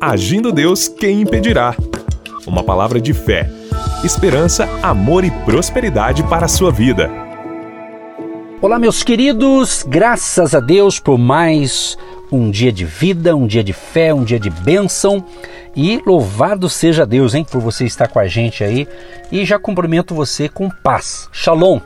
Agindo Deus, quem impedirá? Uma palavra de fé, esperança, amor e prosperidade para a sua vida. Olá, meus queridos, graças a Deus por mais um dia de vida, um dia de fé, um dia de bênção. E louvado seja Deus, hein, por você estar com a gente aí. E já cumprimento você com paz, shalom,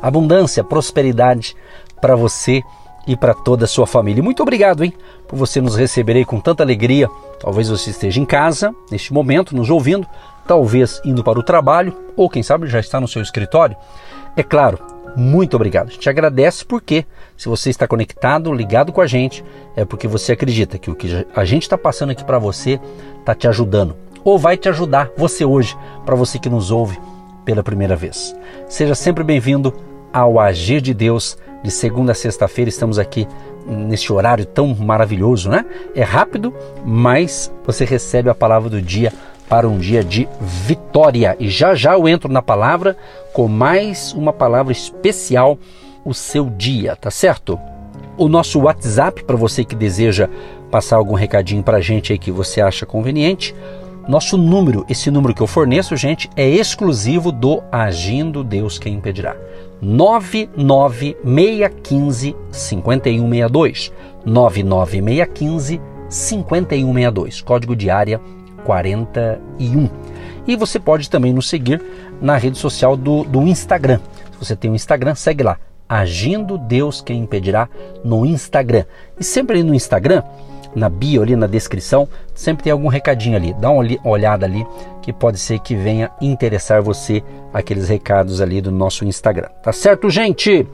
abundância, prosperidade para você e para toda a sua família. Muito obrigado, hein, por você nos receber aí com tanta alegria. Talvez você esteja em casa neste momento nos ouvindo, talvez indo para o trabalho ou quem sabe já está no seu escritório. É claro, muito obrigado. A gente agradece porque se você está conectado, ligado com a gente, é porque você acredita que o que a gente está passando aqui para você está te ajudando ou vai te ajudar você hoje, para você que nos ouve pela primeira vez. Seja sempre bem-vindo ao Agir de Deus de segunda a sexta-feira. Estamos aqui nesse horário tão maravilhoso, né? É rápido, mas você recebe a palavra do dia para um dia de vitória. E já já eu entro na palavra com mais uma palavra especial o seu dia, tá certo? O nosso WhatsApp para você que deseja passar algum recadinho para a gente aí que você acha conveniente. Nosso número, esse número que eu forneço, gente, é exclusivo do Agindo Deus Quem Impedirá. 99615 5162. 99615 5162. Código de área 41. E você pode também nos seguir na rede social do, do Instagram. Se você tem um Instagram, segue lá. Agindo Deus Quem Impedirá no Instagram. E sempre no Instagram na bio ali na descrição, sempre tem algum recadinho ali. Dá uma olhada ali que pode ser que venha interessar você aqueles recados ali do nosso Instagram. Tá certo, gente?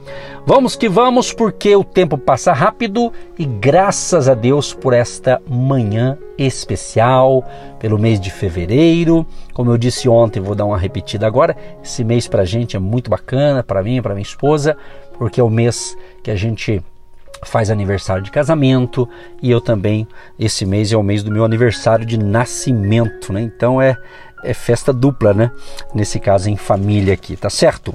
Vamos que vamos porque o tempo passa rápido e graças a Deus por esta manhã especial, pelo mês de fevereiro. Como eu disse ontem, vou dar uma repetida agora. Esse mês pra gente é muito bacana, para mim, para minha esposa, porque é o mês que a gente faz aniversário de casamento e eu também, esse mês é o mês do meu aniversário de nascimento, né? Então é, é festa dupla, né? Nesse caso em família aqui, tá certo?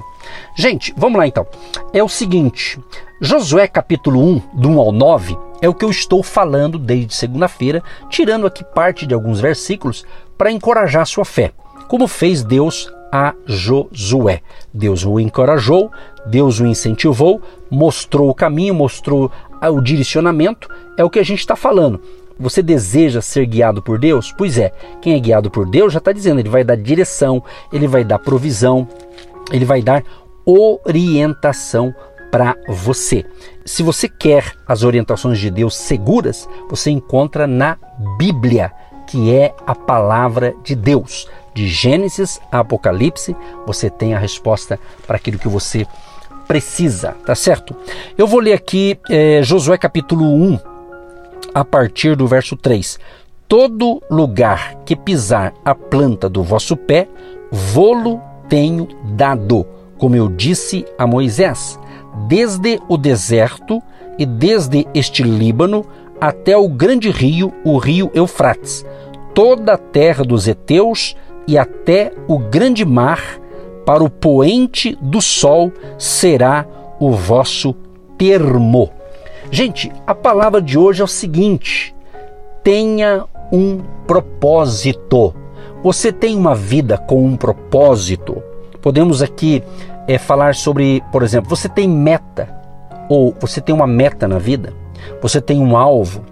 Gente, vamos lá então. É o seguinte, Josué capítulo 1, do 1 ao 9, é o que eu estou falando desde segunda-feira, tirando aqui parte de alguns versículos para encorajar sua fé, como fez Deus a Josué. Deus o encorajou, Deus o incentivou, mostrou o caminho, mostrou o direcionamento. É o que a gente está falando. Você deseja ser guiado por Deus? Pois é, quem é guiado por Deus já está dizendo, ele vai dar direção, ele vai dar provisão, ele vai dar orientação para você. Se você quer as orientações de Deus seguras, você encontra na Bíblia, que é a palavra de Deus de Gênesis a Apocalipse, você tem a resposta para aquilo que você precisa, tá certo? Eu vou ler aqui é, Josué capítulo 1, a partir do verso 3. Todo lugar que pisar a planta do vosso pé, vô-lo tenho dado, como eu disse a Moisés, desde o deserto e desde este Líbano até o grande rio, o rio Eufrates, toda a terra dos heteus, e até o grande mar, para o poente do sol será o vosso termo. Gente, a palavra de hoje é o seguinte: tenha um propósito. Você tem uma vida com um propósito. Podemos aqui é, falar sobre, por exemplo, você tem meta, ou você tem uma meta na vida, você tem um alvo,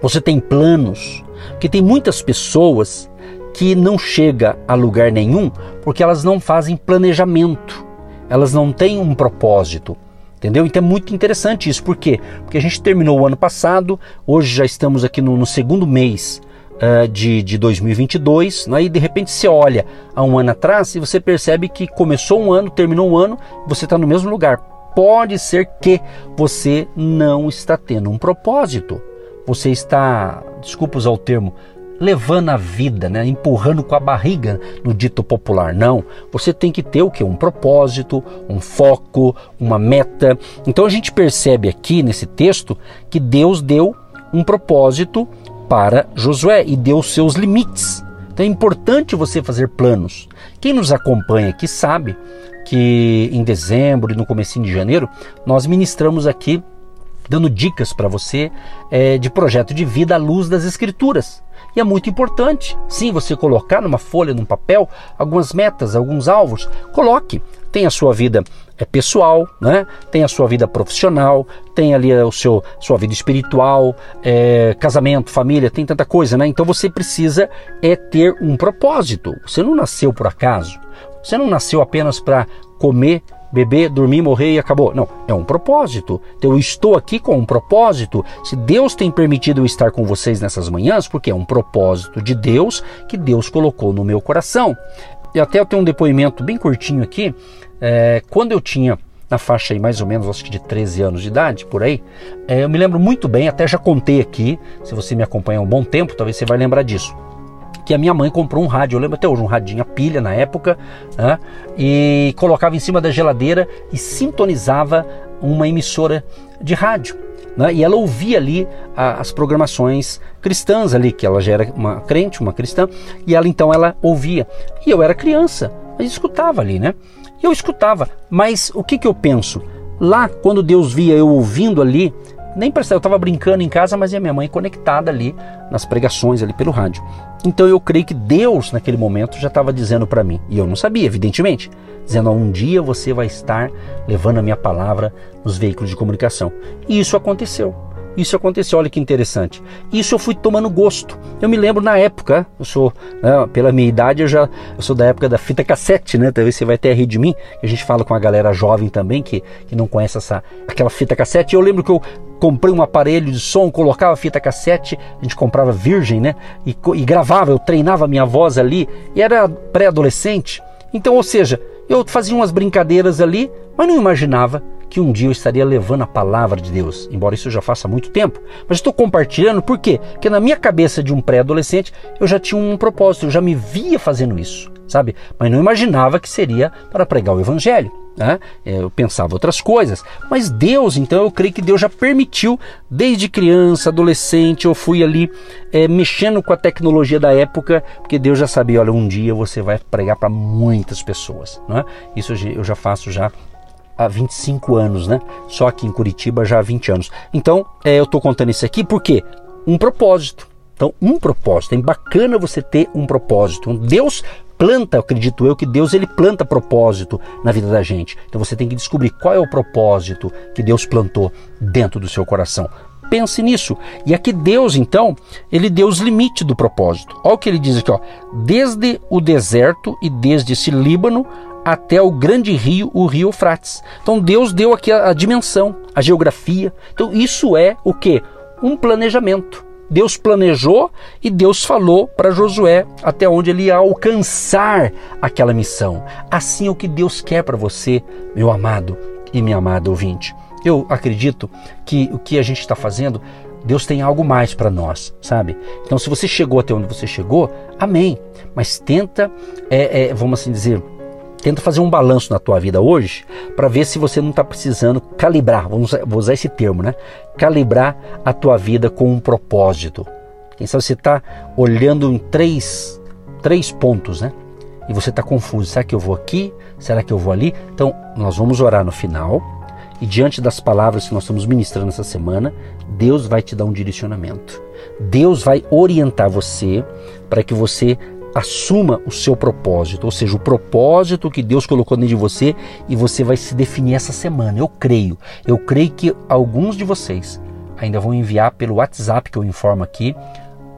você tem planos. Porque tem muitas pessoas que não chega a lugar nenhum porque elas não fazem planejamento, elas não têm um propósito. Entendeu? Então é muito interessante isso. Por quê? Porque a gente terminou o ano passado, hoje já estamos aqui no, no segundo mês uh, de, de 2022, né? e de repente você olha a um ano atrás e você percebe que começou um ano, terminou um ano, você está no mesmo lugar. Pode ser que você não está tendo um propósito. Você está, desculpa usar o termo, levando a vida, né? empurrando com a barriga no dito popular. Não, você tem que ter o que? Um propósito, um foco, uma meta. Então a gente percebe aqui nesse texto que Deus deu um propósito para Josué e deu seus limites. Então é importante você fazer planos. Quem nos acompanha aqui sabe que em dezembro e no começo de janeiro nós ministramos aqui dando dicas para você é, de projeto de vida à luz das Escrituras. E é muito importante, sim, você colocar numa folha, num papel, algumas metas, alguns alvos. Coloque. Tem a sua vida é, pessoal, né? tem a sua vida profissional, tem ali o seu sua vida espiritual, é, casamento, família, tem tanta coisa, né? Então você precisa é ter um propósito. Você não nasceu por acaso. Você não nasceu apenas para comer beber, dormir, morrer e acabou. Não, é um propósito. Então, eu estou aqui com um propósito. Se Deus tem permitido eu estar com vocês nessas manhãs, porque é um propósito de Deus que Deus colocou no meu coração. E até eu tenho um depoimento bem curtinho aqui. É, quando eu tinha na faixa aí mais ou menos, acho que de 13 anos de idade, por aí. É, eu me lembro muito bem, até já contei aqui, se você me acompanha há um bom tempo, talvez você vai lembrar disso que a minha mãe comprou um rádio, eu lembro até hoje, um radinho a pilha na época, né? e colocava em cima da geladeira e sintonizava uma emissora de rádio. Né? E ela ouvia ali a, as programações cristãs ali, que ela já era uma crente, uma cristã, e ela então ela ouvia. E eu era criança, mas escutava ali, né? E eu escutava, mas o que, que eu penso? Lá, quando Deus via eu ouvindo ali, nem percebeu, eu estava brincando em casa, mas a minha mãe conectada ali nas pregações ali pelo rádio. Então eu creio que Deus naquele momento já estava dizendo para mim, e eu não sabia, evidentemente, dizendo: um dia você vai estar levando a minha palavra nos veículos de comunicação. E isso aconteceu. Isso aconteceu, olha que interessante. Isso eu fui tomando gosto. Eu me lembro na época, eu sou, né, pela minha idade, eu já eu sou da época da fita cassete, né? Talvez você vai até rir de mim. A gente fala com a galera jovem também que, que não conhece essa aquela fita cassete. Eu lembro que eu comprei um aparelho de som, colocava fita cassete, a gente comprava virgem, né? E, e gravava, eu treinava minha voz ali, e era pré-adolescente. Então, ou seja, eu fazia umas brincadeiras ali, mas não imaginava que um dia eu estaria levando a palavra de Deus, embora isso eu já faça muito tempo. Mas estou compartilhando por quê? Porque na minha cabeça de um pré-adolescente eu já tinha um propósito, eu já me via fazendo isso, sabe? Mas não imaginava que seria para pregar o evangelho. Né? Eu pensava outras coisas, mas Deus, então eu creio que Deus já permitiu, desde criança, adolescente, eu fui ali é, mexendo com a tecnologia da época, porque Deus já sabia, olha, um dia você vai pregar para muitas pessoas. Né? Isso eu já faço já há 25 anos, né? Só aqui em Curitiba já há 20 anos. Então, é, eu estou contando isso aqui porque um propósito. Então, um propósito. É bacana você ter um propósito. Deus planta, acredito eu, que Deus ele planta propósito na vida da gente. Então você tem que descobrir qual é o propósito que Deus plantou dentro do seu coração. Pense nisso. E aqui Deus, então, ele deu os limites do propósito. Olha o que ele diz aqui, ó. Desde o deserto e desde esse Líbano até o grande rio, o rio Eufrates. Então Deus deu aqui a, a dimensão, a geografia. Então isso é o que? Um planejamento. Deus planejou e Deus falou para Josué até onde ele ia alcançar aquela missão. Assim é o que Deus quer para você, meu amado e minha amada ouvinte. Eu acredito que o que a gente está fazendo, Deus tem algo mais para nós, sabe? Então, se você chegou até onde você chegou, amém. Mas tenta, é, é, vamos assim dizer, Tenta fazer um balanço na tua vida hoje para ver se você não está precisando calibrar, vamos, vou usar esse termo, né? Calibrar a tua vida com um propósito. Quem sabe você está olhando em três, três pontos, né? E você está confuso. Será que eu vou aqui? Será que eu vou ali? Então, nós vamos orar no final. E diante das palavras que nós estamos ministrando essa semana, Deus vai te dar um direcionamento. Deus vai orientar você para que você assuma o seu propósito, ou seja, o propósito que Deus colocou dentro de você e você vai se definir essa semana. Eu creio, eu creio que alguns de vocês ainda vão enviar pelo WhatsApp que eu informo aqui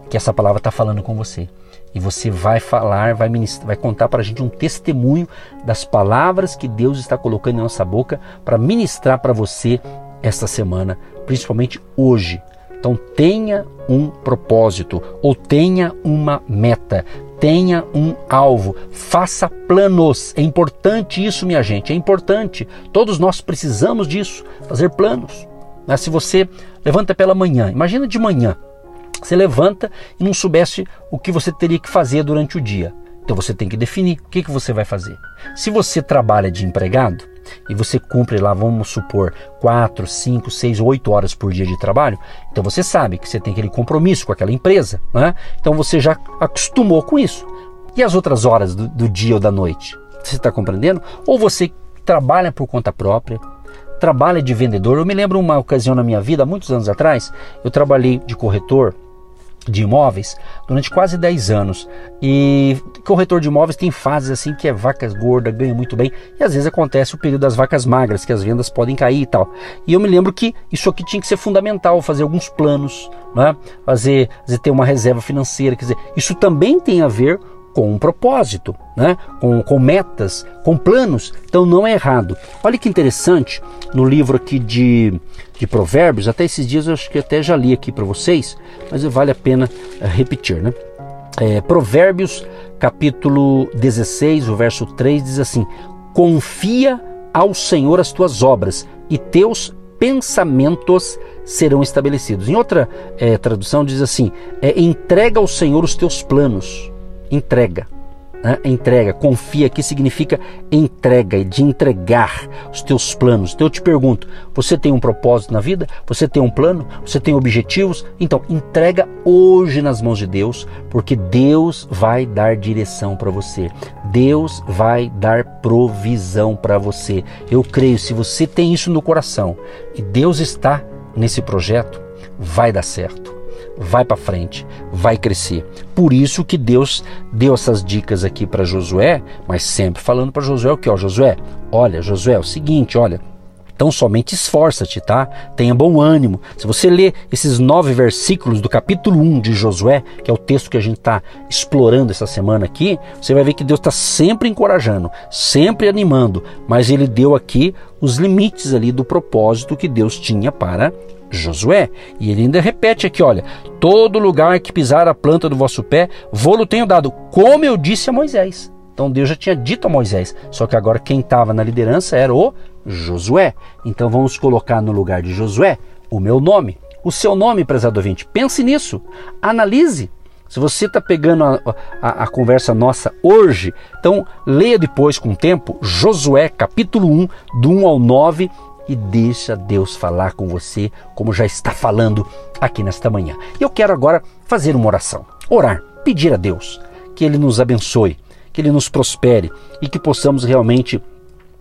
que essa palavra está falando com você. E você vai falar, vai, ministrar, vai contar para a gente um testemunho das palavras que Deus está colocando em nossa boca para ministrar para você esta semana, principalmente hoje. Então tenha um propósito ou tenha uma meta, tenha um alvo, faça planos. É importante isso, minha gente, é importante. Todos nós precisamos disso, fazer planos. Mas se você levanta pela manhã, imagina de manhã, você levanta e não soubesse o que você teria que fazer durante o dia. Então você tem que definir o que, que você vai fazer. Se você trabalha de empregado e você cumpre lá, vamos supor, 4, 5, 6, 8 horas por dia de trabalho, então você sabe que você tem aquele compromisso com aquela empresa. Né? Então você já acostumou com isso. E as outras horas do, do dia ou da noite? Você está compreendendo? Ou você trabalha por conta própria, trabalha de vendedor. Eu me lembro uma ocasião na minha vida, muitos anos atrás, eu trabalhei de corretor de imóveis durante quase 10 anos. E corretor de imóveis tem fases assim que é vacas gordas, ganha muito bem, e às vezes acontece o período das vacas magras, que as vendas podem cair e tal. E eu me lembro que isso aqui tinha que ser fundamental, fazer alguns planos, né? fazer, fazer ter uma reserva financeira, quer dizer, isso também tem a ver com um propósito, né? com, com metas, com planos. Então não é errado. Olha que interessante, no livro aqui de, de Provérbios, até esses dias eu acho que até já li aqui para vocês, mas vale a pena uh, repetir. Né? É, Provérbios capítulo 16, o verso 3 diz assim: Confia ao Senhor as tuas obras e teus pensamentos serão estabelecidos. Em outra é, tradução diz assim: é, entrega ao Senhor os teus planos entrega. Né? Entrega, confia, que significa entrega, de entregar os teus planos. Então eu te pergunto: você tem um propósito na vida? Você tem um plano? Você tem objetivos? Então entrega hoje nas mãos de Deus, porque Deus vai dar direção para você. Deus vai dar provisão para você. Eu creio, se você tem isso no coração e Deus está nesse projeto, vai dar certo vai para frente, vai crescer. Por isso que Deus deu essas dicas aqui para Josué, mas sempre falando para Josué o que, ó, Josué, olha, Josué, é o seguinte, olha, então somente esforça-te, tá? Tenha bom ânimo. Se você ler esses nove versículos do capítulo 1 de Josué, que é o texto que a gente está explorando essa semana aqui, você vai ver que Deus está sempre encorajando, sempre animando, mas ele deu aqui os limites ali do propósito que Deus tinha para Josué. E ele ainda repete aqui: olha, todo lugar que pisar a planta do vosso pé, vou-lo tenho dado, como eu disse a Moisés. Então Deus já tinha dito a Moisés, só que agora quem estava na liderança era o Josué. Então vamos colocar no lugar de Josué o meu nome, o seu nome, prezado ouvinte. Pense nisso, analise. Se você está pegando a, a, a, conversa nossa hoje, então leia depois com o tempo Josué capítulo 1, do 1 ao 9, e deixa Deus falar com você, como já está falando aqui nesta manhã. E eu quero agora fazer uma oração, orar, pedir a Deus que Ele nos abençoe, que Ele nos prospere e que possamos realmente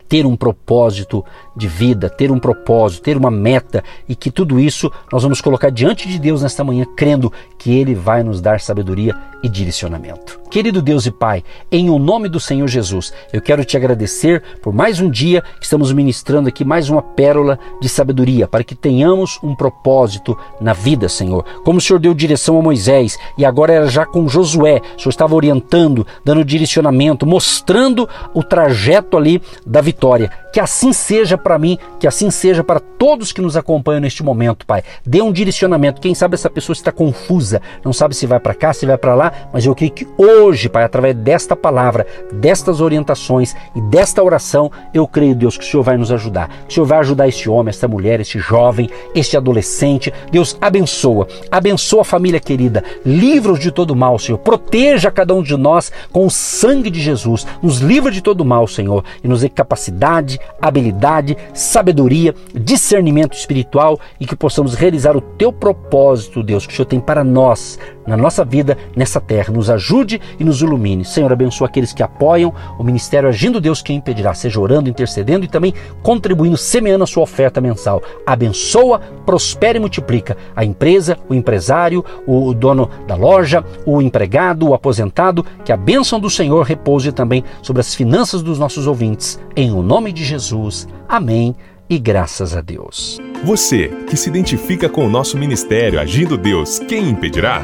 ter um propósito de vida, ter um propósito, ter uma meta e que tudo isso nós vamos colocar diante de Deus nesta manhã, crendo que Ele vai nos dar sabedoria e direcionamento. Querido Deus e Pai, em o nome do Senhor Jesus, eu quero te agradecer por mais um dia que estamos ministrando aqui mais uma pérola de sabedoria para que tenhamos um propósito na vida, Senhor. Como o Senhor deu direção a Moisés e agora era já com Josué, o Senhor estava orientando, dando direcionamento, mostrando o trajeto ali da vitória. Que assim seja para mim, que assim seja para todos que nos acompanham neste momento, Pai. Dê um direcionamento. Quem sabe essa pessoa está confusa, não sabe se vai para cá, se vai para lá, mas eu creio que hoje, Pai, através desta palavra, destas orientações e desta oração, eu creio, Deus, que o Senhor vai nos ajudar. Que o Senhor vai ajudar este homem, esta mulher, este jovem, este adolescente. Deus, abençoa. Abençoa a família querida. Livra-os de todo mal, Senhor. Proteja cada um de nós com o sangue de Jesus. Nos livra de todo mal, Senhor, e nos dê capacidade, habilidade, sabedoria, discernimento espiritual e que possamos realizar o teu propósito, Deus, que o Senhor tem para nós, na nossa vida, nessa terra. Nos ajude e nos ilumine. Senhor, abençoa aqueles que apoiam o ministério Agindo Deus, quem impedirá, seja orando, intercedendo e também contribuindo, semeando a sua oferta mensal. Abençoa, prospera e multiplica a empresa, o empresário, o dono da loja, o empregado, o aposentado. Que a bênção do Senhor repouse também sobre as finanças dos nossos ouvintes. Em o nome de Jesus. Amém e graças a Deus. Você que se identifica com o nosso ministério Agindo Deus, quem impedirá?